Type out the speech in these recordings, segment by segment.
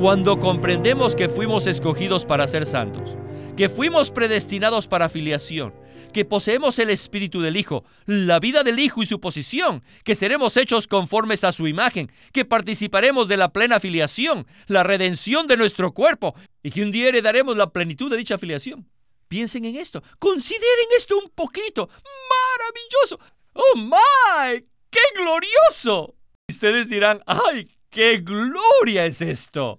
Cuando comprendemos que fuimos escogidos para ser santos, que fuimos predestinados para filiación, que poseemos el espíritu del Hijo, la vida del Hijo y su posición, que seremos hechos conformes a su imagen, que participaremos de la plena filiación, la redención de nuestro cuerpo y que un día heredaremos la plenitud de dicha filiación. Piensen en esto, consideren esto un poquito. Maravilloso. ¡Oh, my! ¡Qué glorioso! Ustedes dirán, ¡ay, qué gloria es esto!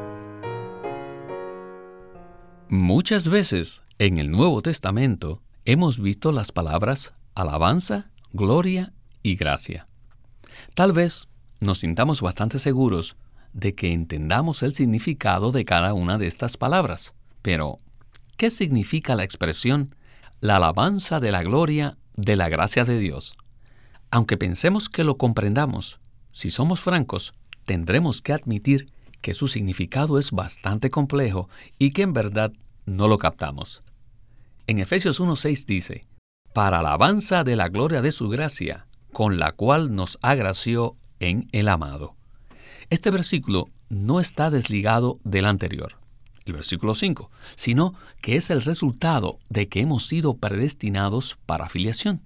Muchas veces en el Nuevo Testamento hemos visto las palabras alabanza, gloria y gracia. Tal vez nos sintamos bastante seguros de que entendamos el significado de cada una de estas palabras, pero ¿qué significa la expresión la alabanza de la gloria de la gracia de Dios? Aunque pensemos que lo comprendamos, si somos francos, tendremos que admitir que su significado es bastante complejo y que en verdad no lo captamos. En Efesios 1.6 dice, para alabanza de la gloria de su gracia, con la cual nos agració en el amado. Este versículo no está desligado del anterior, el versículo 5, sino que es el resultado de que hemos sido predestinados para afiliación.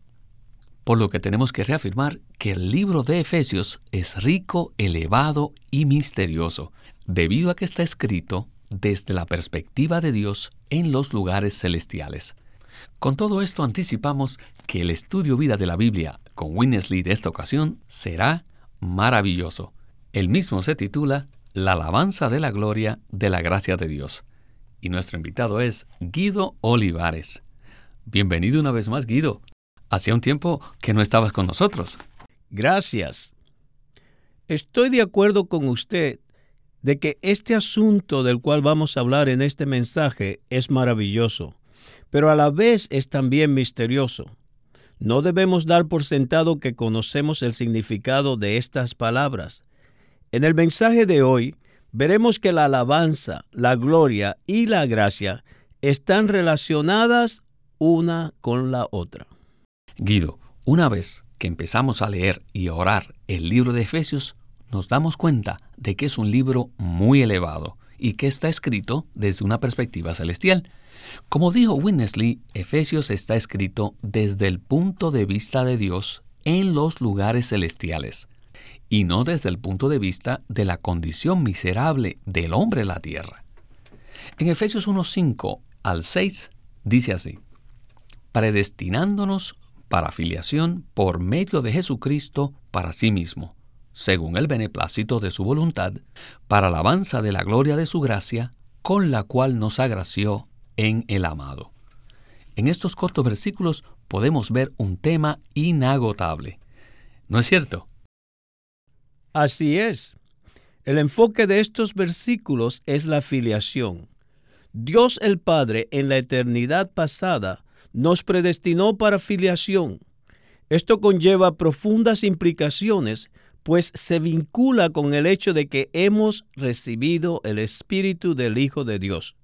Por lo que tenemos que reafirmar que el libro de Efesios es rico, elevado y misterioso, debido a que está escrito desde la perspectiva de Dios en los lugares celestiales. Con todo esto anticipamos que el estudio vida de la Biblia con Winnesley de esta ocasión será maravilloso. El mismo se titula La alabanza de la gloria de la gracia de Dios. Y nuestro invitado es Guido Olivares. Bienvenido una vez más, Guido. Hacía un tiempo que no estabas con nosotros. Gracias. Estoy de acuerdo con usted de que este asunto del cual vamos a hablar en este mensaje es maravilloso, pero a la vez es también misterioso. No debemos dar por sentado que conocemos el significado de estas palabras. En el mensaje de hoy veremos que la alabanza, la gloria y la gracia están relacionadas una con la otra. Guido, una vez que empezamos a leer y orar el libro de Efesios, nos damos cuenta de que es un libro muy elevado y que está escrito desde una perspectiva celestial. Como dijo Winnesley, Efesios está escrito desde el punto de vista de Dios en los lugares celestiales y no desde el punto de vista de la condición miserable del hombre en la tierra. En Efesios 1.5 al 6 dice así, predestinándonos para filiación por medio de Jesucristo para sí mismo según el beneplácito de su voluntad, para alabanza de la gloria de su gracia, con la cual nos agració en el amado. En estos cortos versículos podemos ver un tema inagotable. ¿No es cierto? Así es. El enfoque de estos versículos es la filiación. Dios el Padre en la eternidad pasada nos predestinó para filiación. Esto conlleva profundas implicaciones pues se vincula con el hecho de que hemos recibido el Espíritu del Hijo de Dios,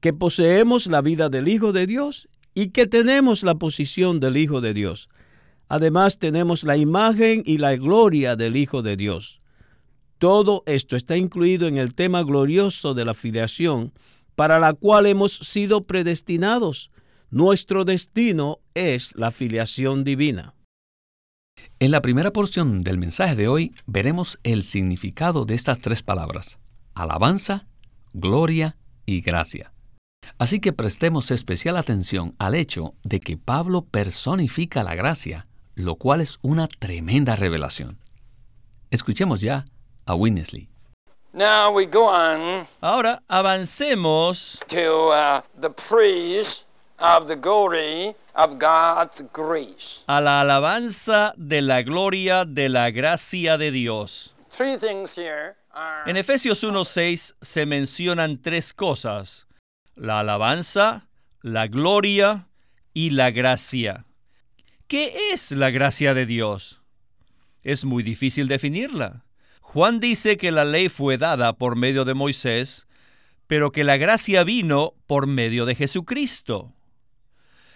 que poseemos la vida del Hijo de Dios y que tenemos la posición del Hijo de Dios. Además tenemos la imagen y la gloria del Hijo de Dios. Todo esto está incluido en el tema glorioso de la filiación, para la cual hemos sido predestinados. Nuestro destino es la filiación divina. En la primera porción del mensaje de hoy veremos el significado de estas tres palabras, alabanza, gloria y gracia. Así que prestemos especial atención al hecho de que Pablo personifica la gracia, lo cual es una tremenda revelación. Escuchemos ya a Winnesley. Ahora avancemos to uh, the praise of the glory of God's grace. a la alabanza de la gloria de la gracia de Dios. Three things here are En Efesios 1.6 se mencionan tres cosas, la alabanza, la gloria y la gracia. ¿Qué es la gracia de Dios? Es muy difícil definirla. Juan dice que la ley fue dada por medio de Moisés, pero que la gracia vino por medio de Jesucristo.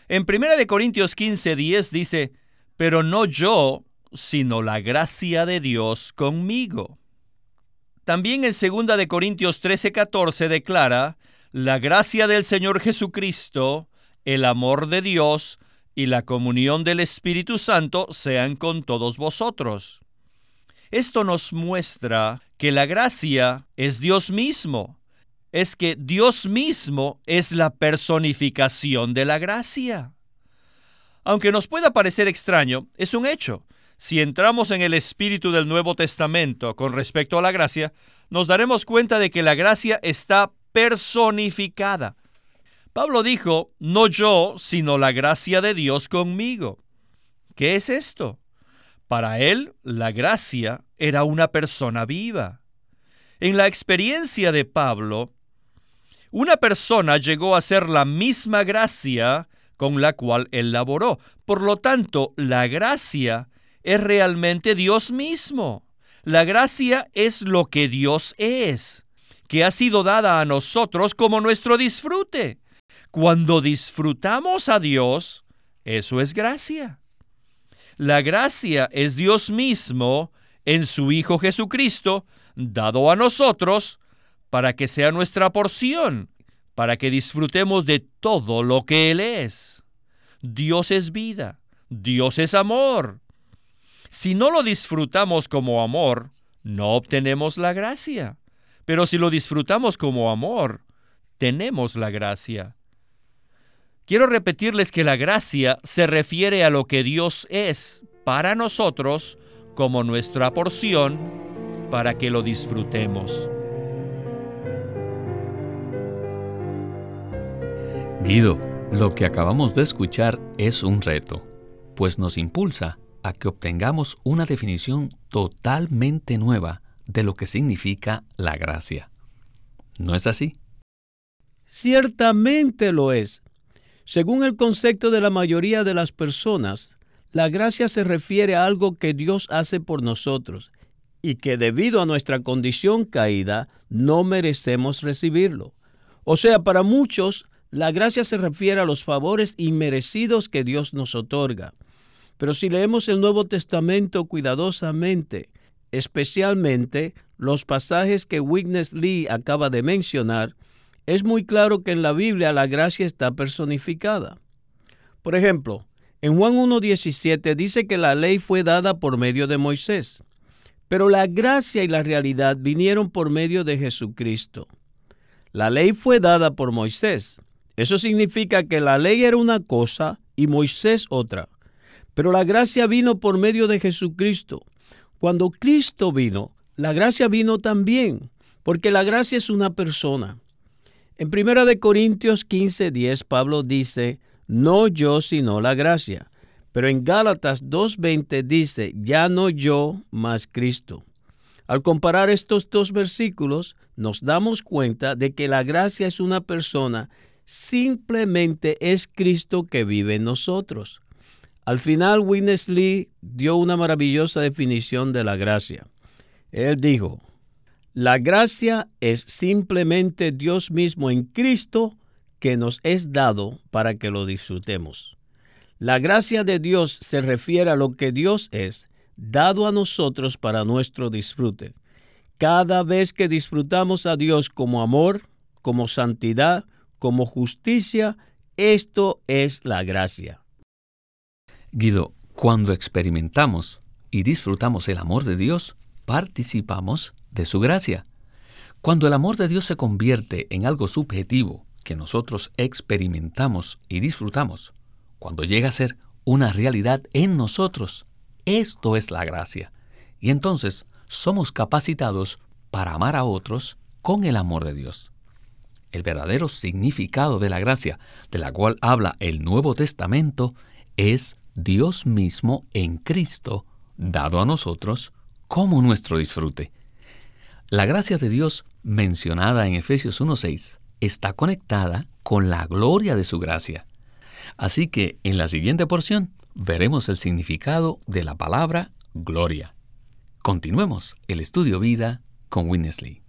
En 1 de Corintios 15:10 dice, pero no yo, sino la gracia de Dios conmigo. También en 2 de Corintios 13:14 declara, la gracia del Señor Jesucristo, el amor de Dios y la comunión del Espíritu Santo sean con todos vosotros. Esto nos muestra que la gracia es Dios mismo. Es que Dios mismo es la personificación de la gracia. Aunque nos pueda parecer extraño, es un hecho. Si entramos en el espíritu del Nuevo Testamento con respecto a la gracia, nos daremos cuenta de que la gracia está personificada. Pablo dijo, no yo, sino la gracia de Dios conmigo. ¿Qué es esto? Para él, la gracia era una persona viva. En la experiencia de Pablo, una persona llegó a ser la misma gracia con la cual él laboró. Por lo tanto, la gracia es realmente Dios mismo. La gracia es lo que Dios es, que ha sido dada a nosotros como nuestro disfrute. Cuando disfrutamos a Dios, eso es gracia. La gracia es Dios mismo en su Hijo Jesucristo, dado a nosotros para que sea nuestra porción, para que disfrutemos de todo lo que Él es. Dios es vida, Dios es amor. Si no lo disfrutamos como amor, no obtenemos la gracia. Pero si lo disfrutamos como amor, tenemos la gracia. Quiero repetirles que la gracia se refiere a lo que Dios es para nosotros como nuestra porción para que lo disfrutemos. Lo que acabamos de escuchar es un reto, pues nos impulsa a que obtengamos una definición totalmente nueva de lo que significa la gracia. ¿No es así? Ciertamente lo es. Según el concepto de la mayoría de las personas, la gracia se refiere a algo que Dios hace por nosotros y que debido a nuestra condición caída no merecemos recibirlo. O sea, para muchos, la gracia se refiere a los favores inmerecidos que Dios nos otorga. Pero si leemos el Nuevo Testamento cuidadosamente, especialmente los pasajes que Witness Lee acaba de mencionar, es muy claro que en la Biblia la gracia está personificada. Por ejemplo, en Juan 1.17 dice que la ley fue dada por medio de Moisés, pero la gracia y la realidad vinieron por medio de Jesucristo. La ley fue dada por Moisés. Eso significa que la ley era una cosa y Moisés otra. Pero la gracia vino por medio de Jesucristo. Cuando Cristo vino, la gracia vino también, porque la gracia es una persona. En 1 Corintios 15:10 Pablo dice, no yo sino la gracia. Pero en Gálatas 2:20 dice, ya no yo, mas Cristo. Al comparar estos dos versículos, nos damos cuenta de que la gracia es una persona, simplemente es Cristo que vive en nosotros. Al final, Witness Lee dio una maravillosa definición de la gracia. Él dijo, la gracia es simplemente Dios mismo en Cristo que nos es dado para que lo disfrutemos. La gracia de Dios se refiere a lo que Dios es, dado a nosotros para nuestro disfrute. Cada vez que disfrutamos a Dios como amor, como santidad, como justicia, esto es la gracia. Guido, cuando experimentamos y disfrutamos el amor de Dios, participamos de su gracia. Cuando el amor de Dios se convierte en algo subjetivo que nosotros experimentamos y disfrutamos, cuando llega a ser una realidad en nosotros, esto es la gracia. Y entonces somos capacitados para amar a otros con el amor de Dios. El verdadero significado de la gracia de la cual habla el Nuevo Testamento es Dios mismo en Cristo dado a nosotros como nuestro disfrute. La gracia de Dios mencionada en Efesios 1.6 está conectada con la gloria de su gracia. Así que en la siguiente porción veremos el significado de la palabra gloria. Continuemos el estudio vida con Winnesley.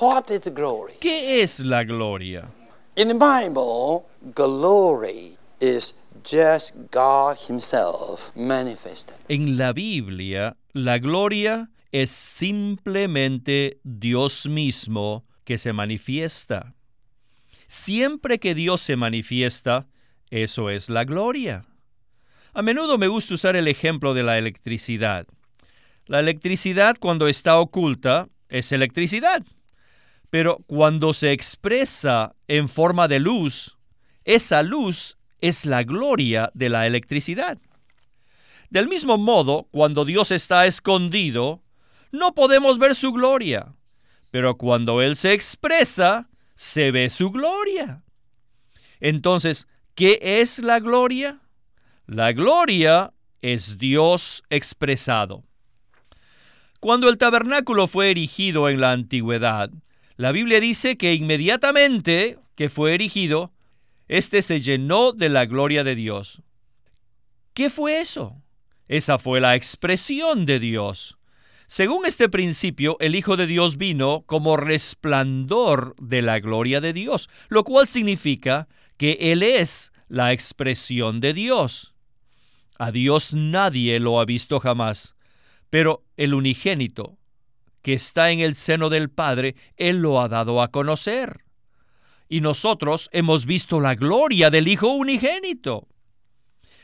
What is glory? ¿Qué es la gloria? In the Bible, glory is just God Himself manifested. En la Biblia, la gloria es simplemente Dios mismo que se manifiesta. Siempre que Dios se manifiesta, eso es la gloria. A menudo me gusta usar el ejemplo de la electricidad. La electricidad cuando está oculta es electricidad, pero cuando se expresa en forma de luz, esa luz es la gloria de la electricidad. Del mismo modo, cuando Dios está escondido, no podemos ver su gloria, pero cuando Él se expresa, se ve su gloria. Entonces, ¿qué es la gloria? La gloria es Dios expresado. Cuando el tabernáculo fue erigido en la antigüedad, la Biblia dice que inmediatamente que fue erigido, éste se llenó de la gloria de Dios. ¿Qué fue eso? Esa fue la expresión de Dios. Según este principio, el Hijo de Dios vino como resplandor de la gloria de Dios, lo cual significa que Él es la expresión de Dios. A Dios nadie lo ha visto jamás, pero el unigénito, que está en el seno del Padre, Él lo ha dado a conocer. Y nosotros hemos visto la gloria del Hijo unigénito.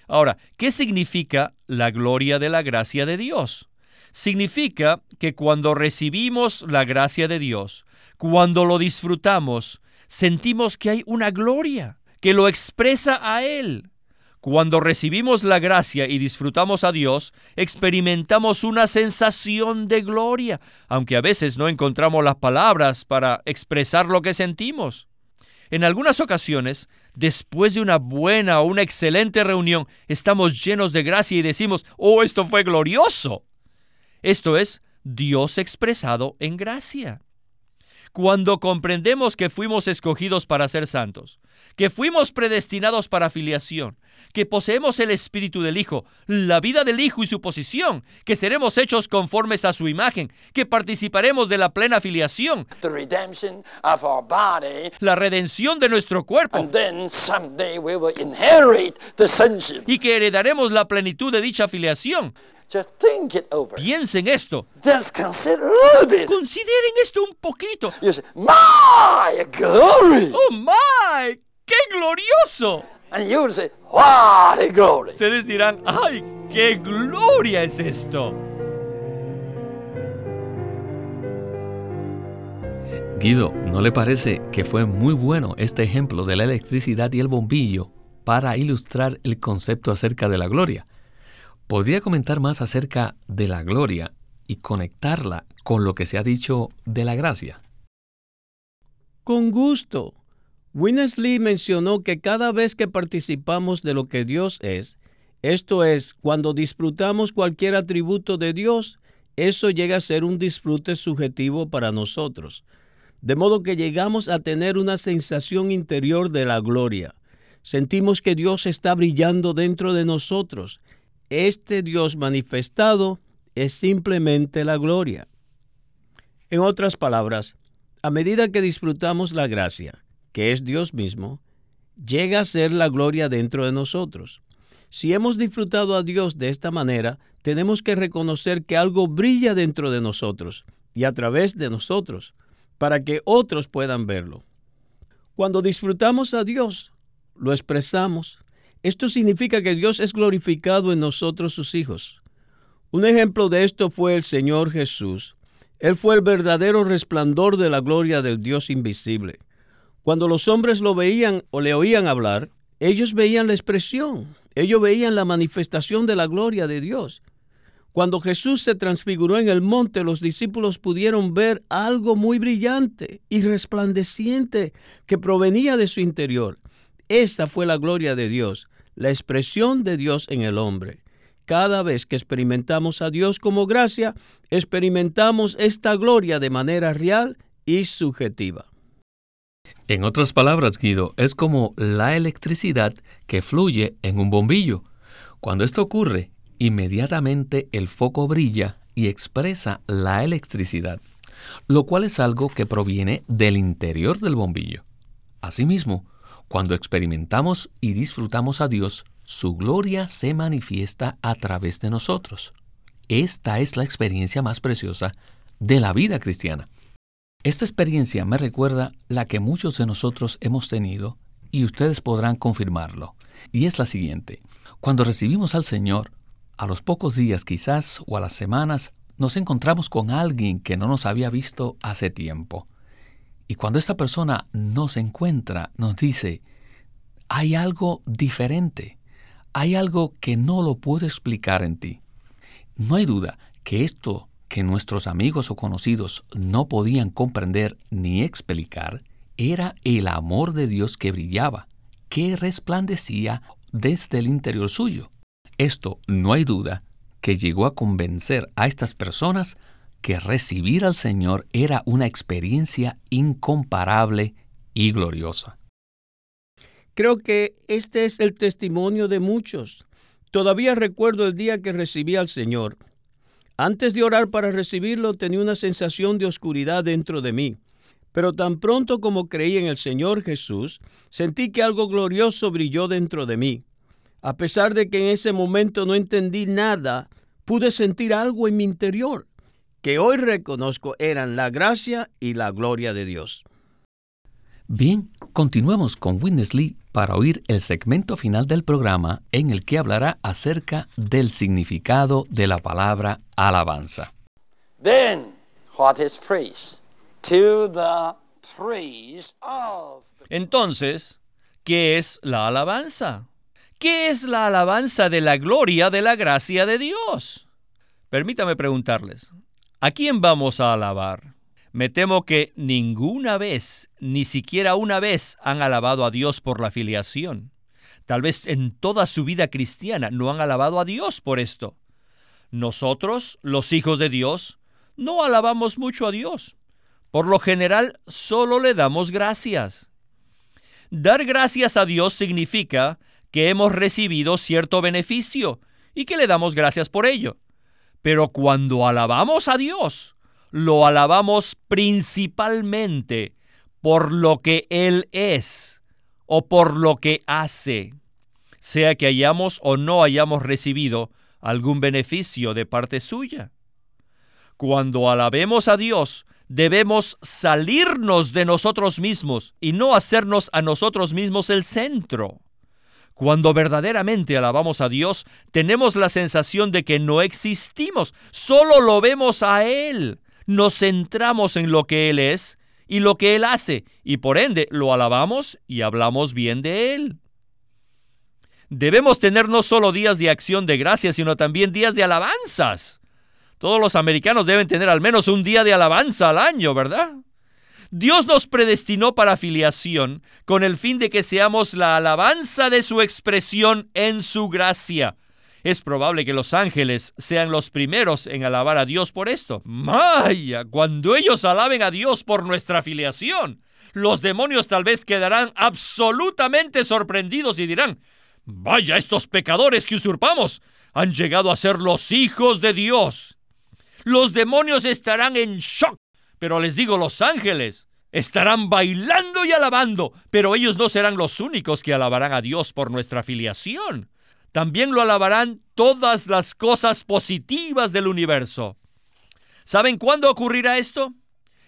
Ahora, ¿qué significa la gloria de la gracia de Dios? Significa que cuando recibimos la gracia de Dios, cuando lo disfrutamos, sentimos que hay una gloria que lo expresa a Él. Cuando recibimos la gracia y disfrutamos a Dios, experimentamos una sensación de gloria, aunque a veces no encontramos las palabras para expresar lo que sentimos. En algunas ocasiones, después de una buena o una excelente reunión, estamos llenos de gracia y decimos, oh, esto fue glorioso. Esto es Dios expresado en gracia. Cuando comprendemos que fuimos escogidos para ser santos, que fuimos predestinados para filiación, que poseemos el Espíritu del Hijo, la vida del Hijo y su posición, que seremos hechos conformes a su imagen, que participaremos de la plena filiación, la redención de nuestro cuerpo, y que heredaremos la plenitud de dicha filiación. Just think it over. Piensen esto, Just consider a little bit. consideren esto un poquito. You say, My glory! ¡Oh, my! ¡Qué glorioso! And you say, What a glory! Ustedes dirán, ¡ay, qué gloria es esto! Guido, ¿no le parece que fue muy bueno este ejemplo de la electricidad y el bombillo para ilustrar el concepto acerca de la gloria? ¿Podría comentar más acerca de la gloria y conectarla con lo que se ha dicho de la gracia? Con gusto. Winnesley mencionó que cada vez que participamos de lo que Dios es, esto es, cuando disfrutamos cualquier atributo de Dios, eso llega a ser un disfrute subjetivo para nosotros. De modo que llegamos a tener una sensación interior de la gloria. Sentimos que Dios está brillando dentro de nosotros. Este Dios manifestado es simplemente la gloria. En otras palabras, a medida que disfrutamos la gracia, que es Dios mismo, llega a ser la gloria dentro de nosotros. Si hemos disfrutado a Dios de esta manera, tenemos que reconocer que algo brilla dentro de nosotros y a través de nosotros, para que otros puedan verlo. Cuando disfrutamos a Dios, lo expresamos. Esto significa que Dios es glorificado en nosotros sus hijos. Un ejemplo de esto fue el Señor Jesús. Él fue el verdadero resplandor de la gloria del Dios invisible. Cuando los hombres lo veían o le oían hablar, ellos veían la expresión, ellos veían la manifestación de la gloria de Dios. Cuando Jesús se transfiguró en el monte, los discípulos pudieron ver algo muy brillante y resplandeciente que provenía de su interior. Esa fue la gloria de Dios, la expresión de Dios en el hombre. cada vez que experimentamos a Dios como gracia, experimentamos esta gloria de manera real y subjetiva. En otras palabras, Guido, es como la electricidad que fluye en un bombillo. Cuando esto ocurre, inmediatamente el foco brilla y expresa la electricidad, lo cual es algo que proviene del interior del bombillo. Asimismo, cuando experimentamos y disfrutamos a Dios, su gloria se manifiesta a través de nosotros. Esta es la experiencia más preciosa de la vida cristiana. Esta experiencia me recuerda la que muchos de nosotros hemos tenido y ustedes podrán confirmarlo. Y es la siguiente. Cuando recibimos al Señor, a los pocos días quizás o a las semanas, nos encontramos con alguien que no nos había visto hace tiempo. Y cuando esta persona nos encuentra, nos dice, hay algo diferente, hay algo que no lo puedo explicar en ti. No hay duda que esto que nuestros amigos o conocidos no podían comprender ni explicar era el amor de Dios que brillaba, que resplandecía desde el interior suyo. Esto, no hay duda, que llegó a convencer a estas personas que recibir al Señor era una experiencia incomparable y gloriosa. Creo que este es el testimonio de muchos. Todavía recuerdo el día que recibí al Señor. Antes de orar para recibirlo tenía una sensación de oscuridad dentro de mí. Pero tan pronto como creí en el Señor Jesús, sentí que algo glorioso brilló dentro de mí. A pesar de que en ese momento no entendí nada, pude sentir algo en mi interior, que hoy reconozco eran la gracia y la gloria de Dios. Bien, continuemos con Witness Lee para oír el segmento final del programa en el que hablará acerca del significado de la palabra alabanza. Then, what is praise? To the praise of the... Entonces, ¿qué es la alabanza? ¿Qué es la alabanza de la gloria de la gracia de Dios? Permítame preguntarles, ¿a quién vamos a alabar? Me temo que ninguna vez, ni siquiera una vez, han alabado a Dios por la filiación. Tal vez en toda su vida cristiana no han alabado a Dios por esto. Nosotros, los hijos de Dios, no alabamos mucho a Dios. Por lo general, solo le damos gracias. Dar gracias a Dios significa que hemos recibido cierto beneficio y que le damos gracias por ello. Pero cuando alabamos a Dios, lo alabamos principalmente por lo que Él es o por lo que hace, sea que hayamos o no hayamos recibido algún beneficio de parte suya. Cuando alabemos a Dios, debemos salirnos de nosotros mismos y no hacernos a nosotros mismos el centro. Cuando verdaderamente alabamos a Dios, tenemos la sensación de que no existimos, solo lo vemos a Él. Nos centramos en lo que Él es y lo que Él hace, y por ende lo alabamos y hablamos bien de Él. Debemos tener no solo días de acción de gracias, sino también días de alabanzas. Todos los americanos deben tener al menos un día de alabanza al año, ¿verdad? Dios nos predestinó para filiación con el fin de que seamos la alabanza de su expresión en su gracia. Es probable que los ángeles sean los primeros en alabar a Dios por esto. Maya, cuando ellos alaben a Dios por nuestra filiación, los demonios tal vez quedarán absolutamente sorprendidos y dirán, vaya, estos pecadores que usurpamos han llegado a ser los hijos de Dios. Los demonios estarán en shock pero les digo, los ángeles estarán bailando y alabando, pero ellos no serán los únicos que alabarán a Dios por nuestra filiación. También lo alabarán todas las cosas positivas del universo. ¿Saben cuándo ocurrirá esto?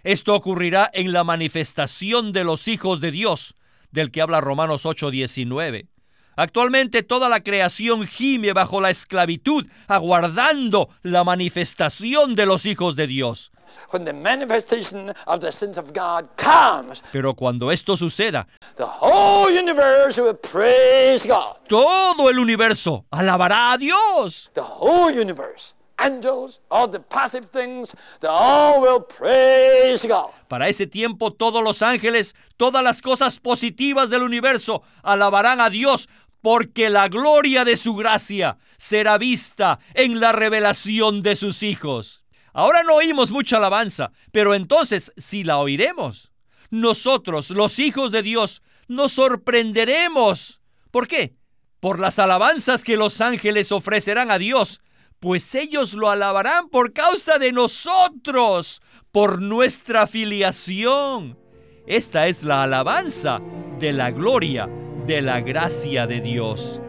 Esto ocurrirá en la manifestación de los hijos de Dios, del que habla Romanos 8:19. Actualmente toda la creación gime bajo la esclavitud, aguardando la manifestación de los hijos de Dios. When the manifestation of the sins of God comes, Pero cuando esto suceda, the whole universe will praise God. todo el universo alabará a Dios. The whole universe. Angels, all the passive things, they all will praise God. Para ese tiempo todos los ángeles, todas las cosas positivas del universo alabarán a Dios porque la gloria de su gracia será vista en la revelación de sus hijos. Ahora no oímos mucha alabanza, pero entonces sí la oiremos. Nosotros, los hijos de Dios, nos sorprenderemos. ¿Por qué? Por las alabanzas que los ángeles ofrecerán a Dios, pues ellos lo alabarán por causa de nosotros, por nuestra filiación. Esta es la alabanza de la gloria de la gracia de Dios.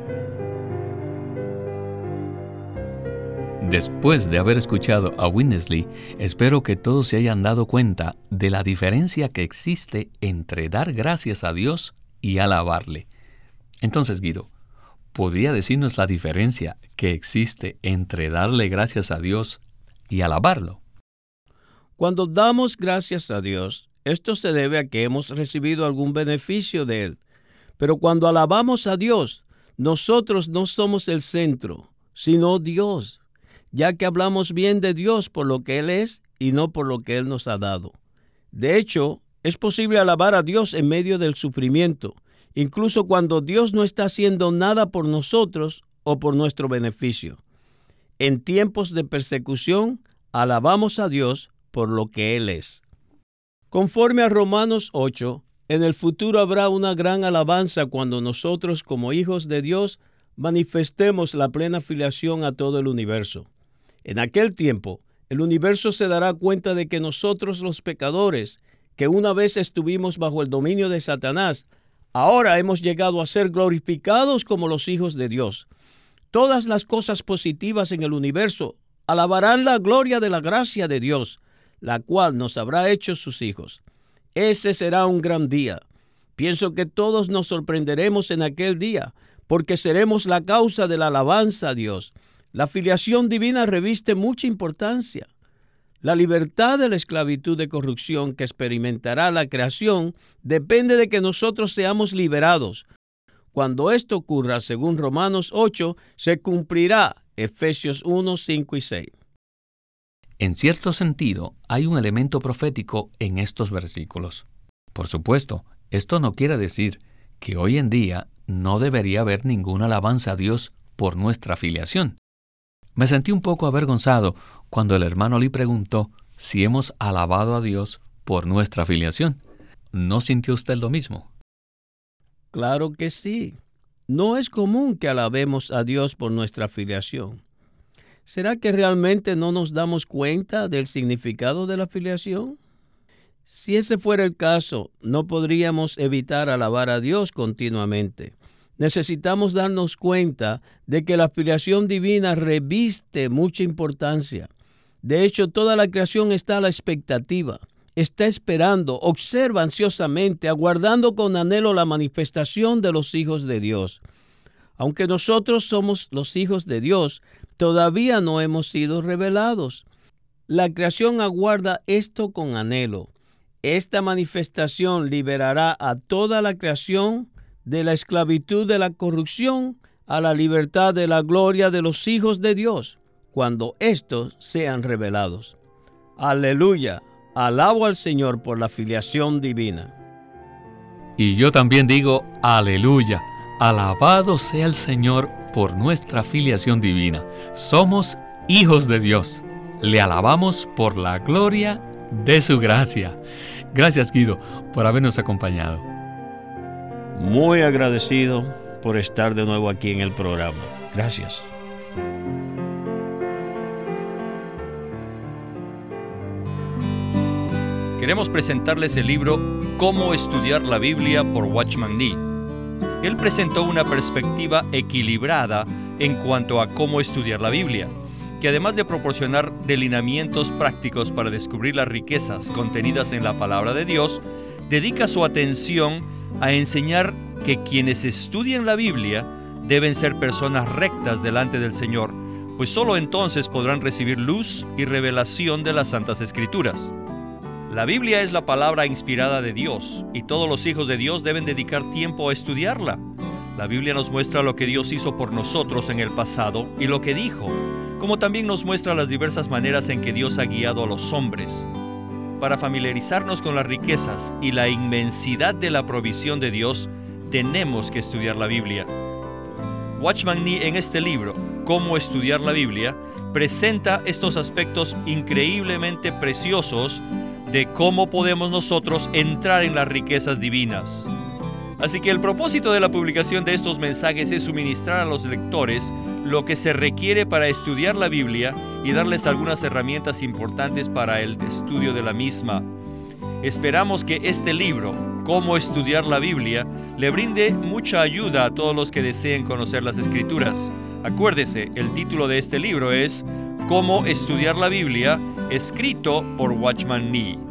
Después de haber escuchado a Winnesley, espero que todos se hayan dado cuenta de la diferencia que existe entre dar gracias a Dios y alabarle. Entonces, Guido, ¿podría decirnos la diferencia que existe entre darle gracias a Dios y alabarlo? Cuando damos gracias a Dios, esto se debe a que hemos recibido algún beneficio de Él. Pero cuando alabamos a Dios, nosotros no somos el centro, sino Dios, ya que hablamos bien de Dios por lo que Él es y no por lo que Él nos ha dado. De hecho, es posible alabar a Dios en medio del sufrimiento, incluso cuando Dios no está haciendo nada por nosotros o por nuestro beneficio. En tiempos de persecución, alabamos a Dios por lo que Él es. Conforme a Romanos 8, en el futuro habrá una gran alabanza cuando nosotros como hijos de Dios manifestemos la plena filiación a todo el universo. En aquel tiempo, el universo se dará cuenta de que nosotros los pecadores, que una vez estuvimos bajo el dominio de Satanás, ahora hemos llegado a ser glorificados como los hijos de Dios. Todas las cosas positivas en el universo alabarán la gloria de la gracia de Dios, la cual nos habrá hecho sus hijos. Ese será un gran día. Pienso que todos nos sorprenderemos en aquel día, porque seremos la causa de la alabanza a Dios. La filiación divina reviste mucha importancia. La libertad de la esclavitud de corrupción que experimentará la creación depende de que nosotros seamos liberados. Cuando esto ocurra, según Romanos 8, se cumplirá Efesios 1, 5 y 6. En cierto sentido, hay un elemento profético en estos versículos. Por supuesto, esto no quiere decir que hoy en día no debería haber ninguna alabanza a Dios por nuestra filiación. Me sentí un poco avergonzado cuando el hermano Lee preguntó si hemos alabado a Dios por nuestra filiación. ¿No sintió usted lo mismo? Claro que sí. No es común que alabemos a Dios por nuestra filiación. ¿Será que realmente no nos damos cuenta del significado de la filiación? Si ese fuera el caso, no podríamos evitar alabar a Dios continuamente. Necesitamos darnos cuenta de que la filiación divina reviste mucha importancia. De hecho, toda la creación está a la expectativa, está esperando, observa ansiosamente, aguardando con anhelo la manifestación de los hijos de Dios. Aunque nosotros somos los hijos de Dios, todavía no hemos sido revelados. La creación aguarda esto con anhelo. Esta manifestación liberará a toda la creación de la esclavitud de la corrupción a la libertad de la gloria de los hijos de Dios, cuando éstos sean revelados. Aleluya, alabo al Señor por la filiación divina. Y yo también digo, aleluya, alabado sea el Señor por nuestra filiación divina. Somos hijos de Dios. Le alabamos por la gloria de su gracia. Gracias Guido por habernos acompañado. Muy agradecido por estar de nuevo aquí en el programa. Gracias. Queremos presentarles el libro Cómo estudiar la Biblia por Watchman Nee él presentó una perspectiva equilibrada en cuanto a cómo estudiar la Biblia, que además de proporcionar delineamientos prácticos para descubrir las riquezas contenidas en la palabra de Dios, dedica su atención a enseñar que quienes estudian la Biblia deben ser personas rectas delante del Señor, pues sólo entonces podrán recibir luz y revelación de las Santas Escrituras. La Biblia es la palabra inspirada de Dios y todos los hijos de Dios deben dedicar tiempo a estudiarla. La Biblia nos muestra lo que Dios hizo por nosotros en el pasado y lo que dijo, como también nos muestra las diversas maneras en que Dios ha guiado a los hombres. Para familiarizarnos con las riquezas y la inmensidad de la provisión de Dios, tenemos que estudiar la Biblia. Watchman Nee en este libro, Cómo estudiar la Biblia, presenta estos aspectos increíblemente preciosos de cómo podemos nosotros entrar en las riquezas divinas. Así que el propósito de la publicación de estos mensajes es suministrar a los lectores lo que se requiere para estudiar la Biblia y darles algunas herramientas importantes para el estudio de la misma. Esperamos que este libro, Cómo estudiar la Biblia, le brinde mucha ayuda a todos los que deseen conocer las escrituras. Acuérdese, el título de este libro es Cómo estudiar la Biblia, escrito por Watchman Nee.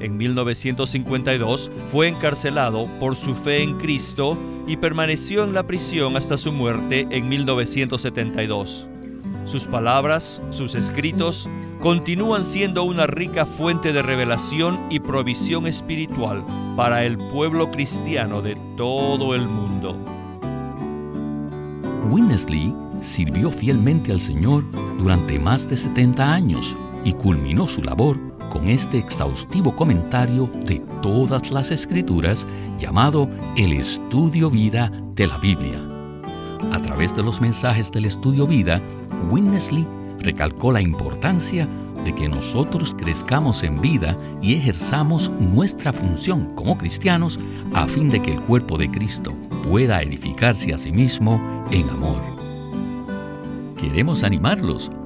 En 1952 fue encarcelado por su fe en Cristo y permaneció en la prisión hasta su muerte en 1972. Sus palabras, sus escritos, continúan siendo una rica fuente de revelación y provisión espiritual para el pueblo cristiano de todo el mundo. Winnesley sirvió fielmente al Señor durante más de 70 años y culminó su labor con este exhaustivo comentario de todas las escrituras llamado el Estudio Vida de la Biblia. A través de los mensajes del Estudio Vida, Winnesley recalcó la importancia de que nosotros crezcamos en vida y ejerzamos nuestra función como cristianos a fin de que el cuerpo de Cristo pueda edificarse a sí mismo en amor. Queremos animarlos